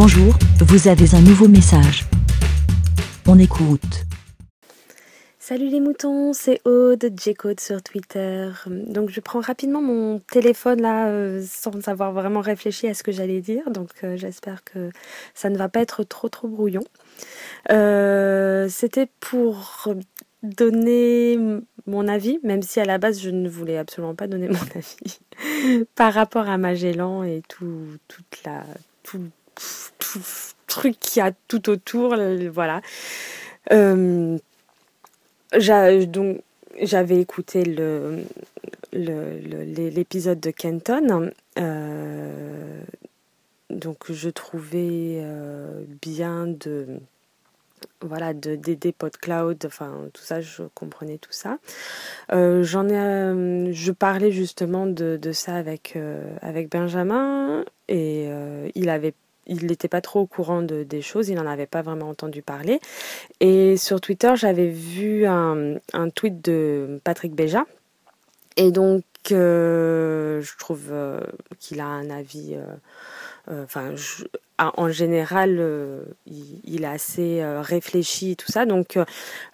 Bonjour, vous avez un nouveau message. On écoute. Salut les moutons, c'est Aude, J-Code sur Twitter. Donc je prends rapidement mon téléphone là euh, sans avoir vraiment réfléchi à ce que j'allais dire. Donc euh, j'espère que ça ne va pas être trop trop brouillon. Euh, C'était pour donner mon avis, même si à la base je ne voulais absolument pas donner mon avis par rapport à Magellan et tout, toute la, tout, truc qu'il y a tout autour, voilà. Euh, donc j'avais écouté le, l'épisode de Kenton. Euh, donc je trouvais euh, bien de voilà d'aider PodCloud, enfin tout ça, je comprenais tout ça. J'en ai, je parlais justement de, de ça avec avec Benjamin et il avait il n'était pas trop au courant de, des choses, il n'en avait pas vraiment entendu parler. Et sur Twitter, j'avais vu un, tweet de Patrick Béja. Et donc, euh, je trouve euh, qu'il a un avis. Euh, enfin, en général, il, est assez réfléchi, tout ça. Donc,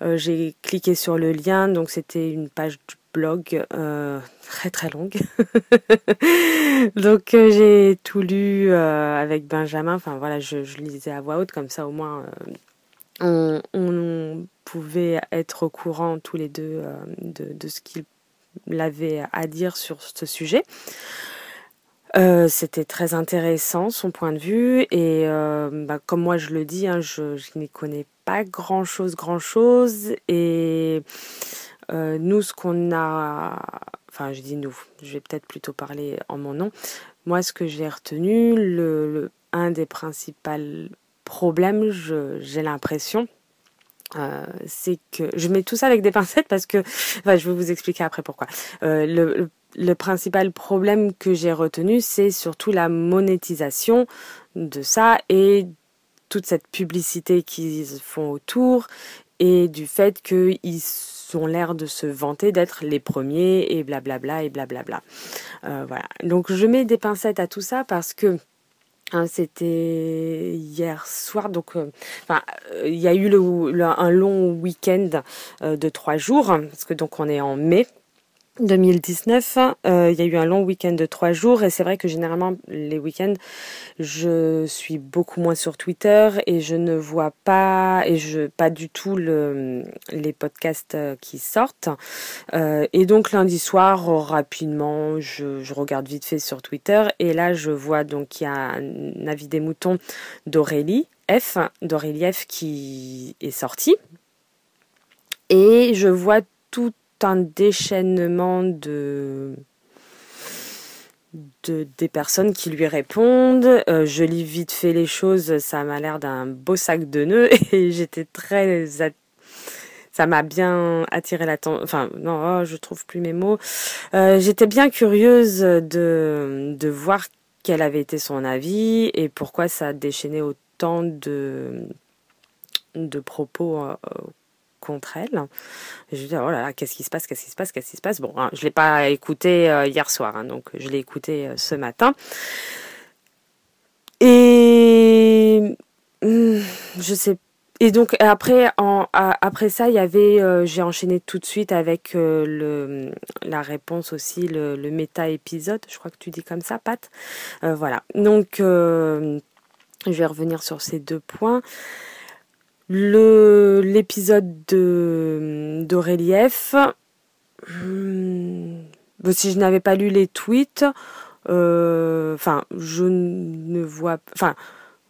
j'ai cliqué sur le lien. Donc, c'était une page blog euh, très très longue. Donc euh, j'ai tout lu euh, avec Benjamin. Enfin voilà, je, lisais à voix haute comme ça au moins on, pouvait être au courant tous les deux de, ce qu'il avait à dire sur ce sujet. C'était très intéressant son point de vue et bah, comme moi je le dis, hein, je n'y connais pas grand chose, grand chose et euh, nous, ce qu'on a, enfin, je dis nous, je vais peut-être plutôt parler en mon nom. Moi, ce que j'ai retenu, le, un des principaux problèmes, j'ai l'impression, euh, c'est que je mets tout ça avec des pincettes parce que, enfin, je vais vous expliquer après pourquoi. Euh, le, le, principal problème que j'ai retenu, c'est surtout la monétisation de ça et toute cette publicité qu'ils font autour et du fait qu'ils ont l'air de se vanter d'être les premiers et blablabla et blablabla. Euh, voilà. Donc je mets des pincettes à tout ça parce que hein, c'était hier soir, donc euh, il y a eu le, un long week-end euh, de trois jours parce que donc on est en mai. 2019, euh, il y a eu un long week-end de trois jours et c'est vrai que généralement les week-ends, je suis beaucoup moins sur Twitter et je ne vois pas et je pas du tout le, les podcasts euh, qui sortent. Euh, et donc lundi soir, rapidement, je, je, regarde vite fait sur Twitter et là je vois donc qu'il y a un avis des moutons d'Aurélie F, d'Aurélie F qui est sorti et je vois tout un déchaînement de, de des personnes qui lui répondent. Euh, je lis vite fait les choses, ça m'a l'air d'un beau sac de nœuds et j'étais très ça m'a bien attiré l'attention. Enfin, non, oh, je trouve plus mes mots. Euh, j'étais bien curieuse de, de voir quel avait été son avis et pourquoi ça a déchaîné autant de, de propos euh, contre elle. je lui dis, oh là là, qu'est-ce qui se passe, qu'est-ce qui se passe, qu'est-ce qui se passe? Bon, hein, je ne l'ai pas écouté euh, hier soir, hein, donc je l'ai écouté euh, ce matin. Et hmm, je sais et donc après, après ça, il y avait, euh, j'ai enchaîné tout de suite avec le, la réponse aussi, le, le méta épisode. Je crois que tu dis comme ça, Pat. voilà. Donc, je vais revenir sur ces deux points. L'épisode de d'Aurélief. Hmm, si je n'avais pas lu les tweets, euh, enfin, je ne vois, enfin,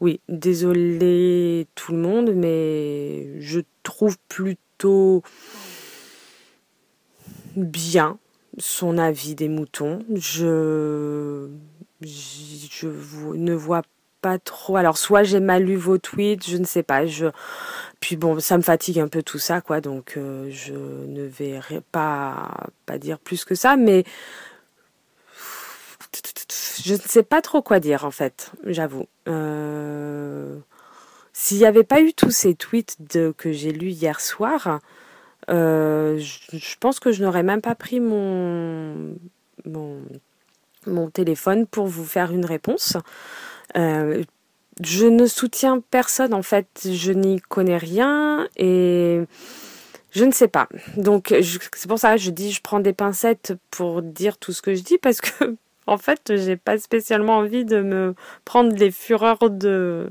oui, désolé tout le monde, mais je trouve plutôt bien son avis des moutons. Je, je ne vois trop. Alors soit j'ai mal lu vos tweets, je ne sais pas. Je puis bon, ça me fatigue un peu tout ça, quoi. Donc euh, je ne vais pas dire plus que ça, mais je ne sais pas trop quoi dire en fait. J'avoue. Euh... S'il n'y avait pas eu tous ces tweets de, que j'ai lus hier soir, euh, je, je, pense que je n'aurais même pas pris mon, mon, mon téléphone pour vous faire une réponse. Euh, je ne soutiens personne en fait, je n'y connais rien et je ne sais pas. Donc c'est pour ça que je dis je prends des pincettes pour dire tout ce que je dis parce que en fait j'ai pas spécialement envie de me prendre les fureurs de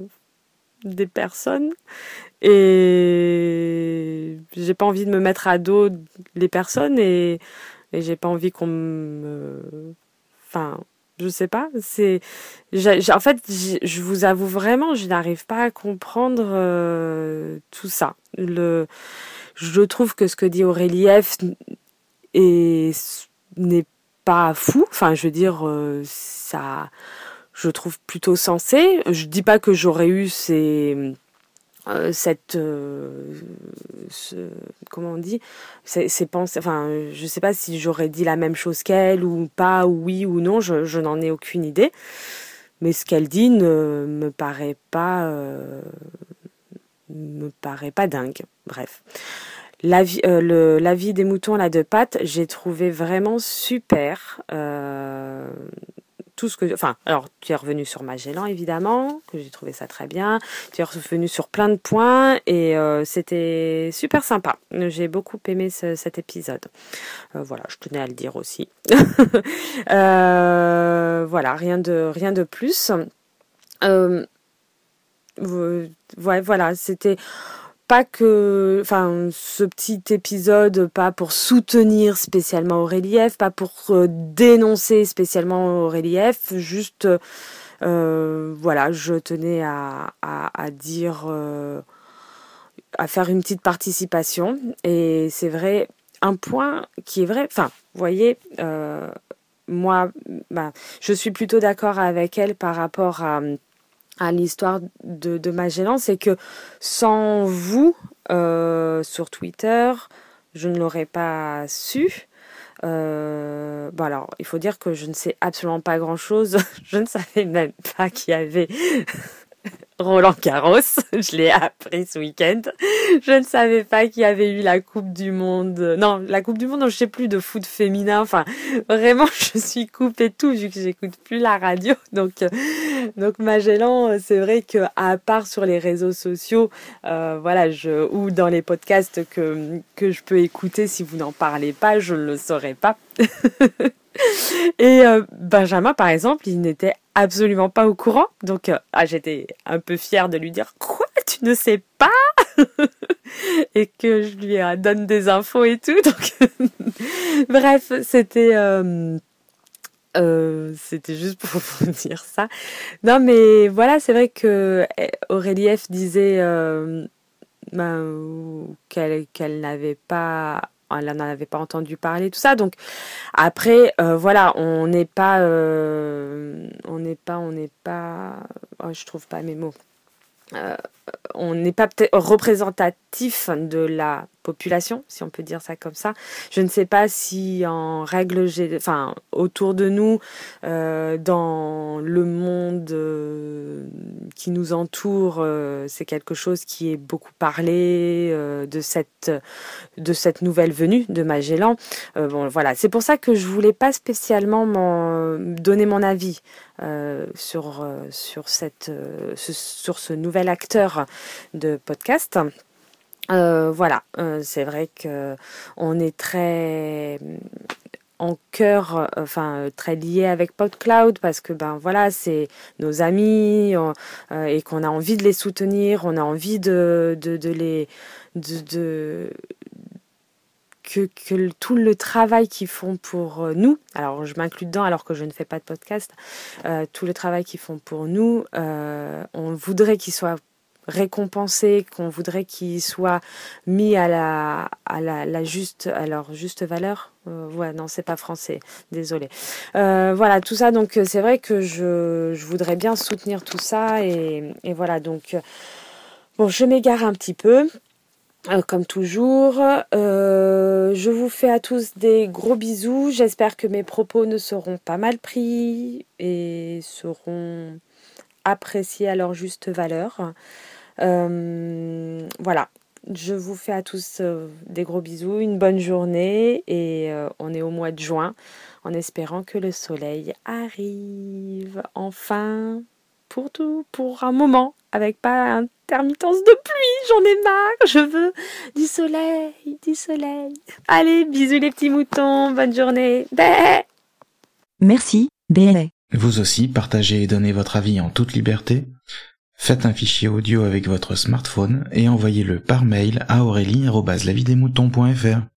des personnes et j'ai pas envie de me mettre à dos les personnes et, et j'ai pas envie qu'on me enfin je sais pas. C'est, en fait, je vous avoue vraiment, je n'arrive pas à comprendre euh, tout ça. Le, je trouve que ce que dit Aurélie F n'est pas fou. Enfin, je veux dire, euh, ça, je trouve plutôt sensé. Je dis pas que j'aurais eu ces euh, cette euh, comment on dit ces, pensées enfin je sais pas si j'aurais dit la même chose qu'elle ou pas ou oui ou non je, je n'en ai aucune idée. Mais ce qu'elle dit ne me paraît pas euh, me paraît pas dingue. Bref. La vie, le, la vie des moutons à la deux pattes, j'ai trouvé vraiment super tout ce que. Enfin, alors, tu es revenu sur Magellan, évidemment, que j'ai trouvé ça très bien. Tu es revenu sur plein de points et euh, c'était super sympa. J'ai beaucoup aimé cet épisode. Euh, voilà, je tenais à le dire aussi. Euh, voilà, rien de, rien de plus. voilà, c'était pas que, enfin, ce petit épisode, pas pour soutenir spécialement Aurélie F, pas pour euh, dénoncer spécialement Aurélie F, juste, euh, voilà, je tenais à, à, dire, euh, à faire une petite participation. Et c'est vrai, un point qui est vrai, enfin, vous voyez, moi, bah, je suis plutôt d'accord avec elle par rapport à à l'histoire de, de, Magellan, c'est que sans vous euh, sur Twitter, je ne l'aurais pas su. Euh, bon alors, il faut dire que je ne sais absolument pas grand-chose. je ne savais même pas qu'il y avait Roland Garros. Je l'ai appris ce week-end. Je ne savais pas qu'il y avait eu la Coupe du Monde. Non, la Coupe du Monde, non, je sais plus de foot féminin. Enfin, vraiment, je suis coupée tout vu que j'écoute plus la radio. Donc, euh, donc Magellan, c'est vrai que à part sur les réseaux sociaux, euh, voilà, je ou dans les podcasts que que je peux écouter, si vous n'en parlez pas, je ne le saurais pas. Et euh, Benjamin, par exemple, il n'était absolument pas au courant. Donc, euh, ah, j'étais un peu fière de lui dire Quoi Tu ne sais pas? Et que je lui donne des infos et tout. Bref, c'était. Euh, juste pour vous dire ça. Non, mais voilà, c'est vrai que eh, Aurélie F disait ben, qu'elle n'avait pas elle n'en avait pas entendu parler, tout ça. Donc après, euh, voilà, on n'est pas, euh, on n'est pas, on n'est pas, oh, je trouve pas mes mots. Euh, on n'est pas représentatif de la population, si on peut dire ça comme ça. Je ne sais pas si en règle, enfin autour de nous, dans le monde qui nous entoure, euh, c'est quelque chose qui est beaucoup parlé de cette de cette nouvelle venue de Magellan. bon, voilà, c'est pour ça que je voulais pas spécialement donner mon avis sur sur cette sur ce nouvel acteur de podcast. Euh, voilà, euh, c'est vrai que on est très en cœur, enfin très lié avec PodCloud parce que ben voilà, c'est nos amis euh, et qu'on a envie de les soutenir, on a envie de, de, les de, que, que, tout le travail qu'ils font pour nous, alors je m'inclus dedans alors que je ne fais pas de podcast, tout le travail qu'ils font pour nous, on voudrait qu'il soit récompensé, qu'on voudrait qu'il soit mis à la, à la, juste, alors juste valeur. Euh, ouais, non, c'est pas français, désolé. Euh, voilà, tout ça, donc c'est vrai que je, je, voudrais bien soutenir tout ça et, et voilà, donc bon, je m'égare un petit peu. Euh, comme toujours, je vous fais à tous des gros bisous. J'espère que mes propos ne seront pas mal pris et seront appréciés à leur juste valeur. Euh, voilà, je vous fais à tous euh, des gros bisous, une bonne journée et euh, on est au mois de juin en espérant que le soleil arrive enfin pour tout, pour un moment, avec pas intermittence de pluie, j'en ai marre, je veux du soleil, du soleil. Allez, bisous les petits moutons, bonne journée. Bé Merci, bé. Vous aussi, partagez et donnez votre avis en toute liberté. Faites un fichier audio avec votre smartphone et envoyez-le par mail à aurélie.lavidemouton.fr.